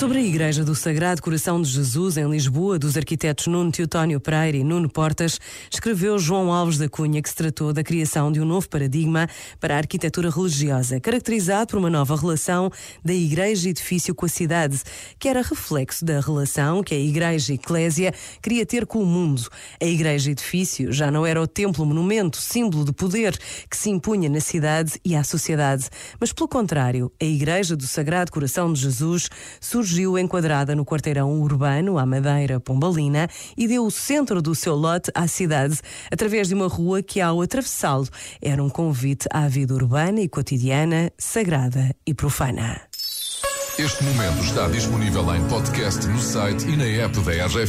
Sobre a Igreja do Sagrado Coração de Jesus, em Lisboa, dos arquitetos Nuno Teotónio Pereira e Nuno Portas, escreveu João Alves da Cunha, que se tratou da criação de um novo paradigma para a arquitetura religiosa, caracterizado por uma nova relação da Igreja-edifício com a cidade, que era reflexo da relação que a Igreja-eclésia queria ter com o mundo. A Igreja-edifício já não era o templo-monumento, símbolo de poder, que se impunha na cidade e à sociedade, mas, pelo contrário, a Igreja do Sagrado Coração de Jesus surge surgiu enquadrada no quarteirão urbano, à Madeira Pombalina, e deu o centro do seu lote à cidade, através de uma rua que, ao atravessá-lo, era um convite à vida urbana e cotidiana, sagrada e profana. Este momento está disponível em podcast no site e na app da RGF.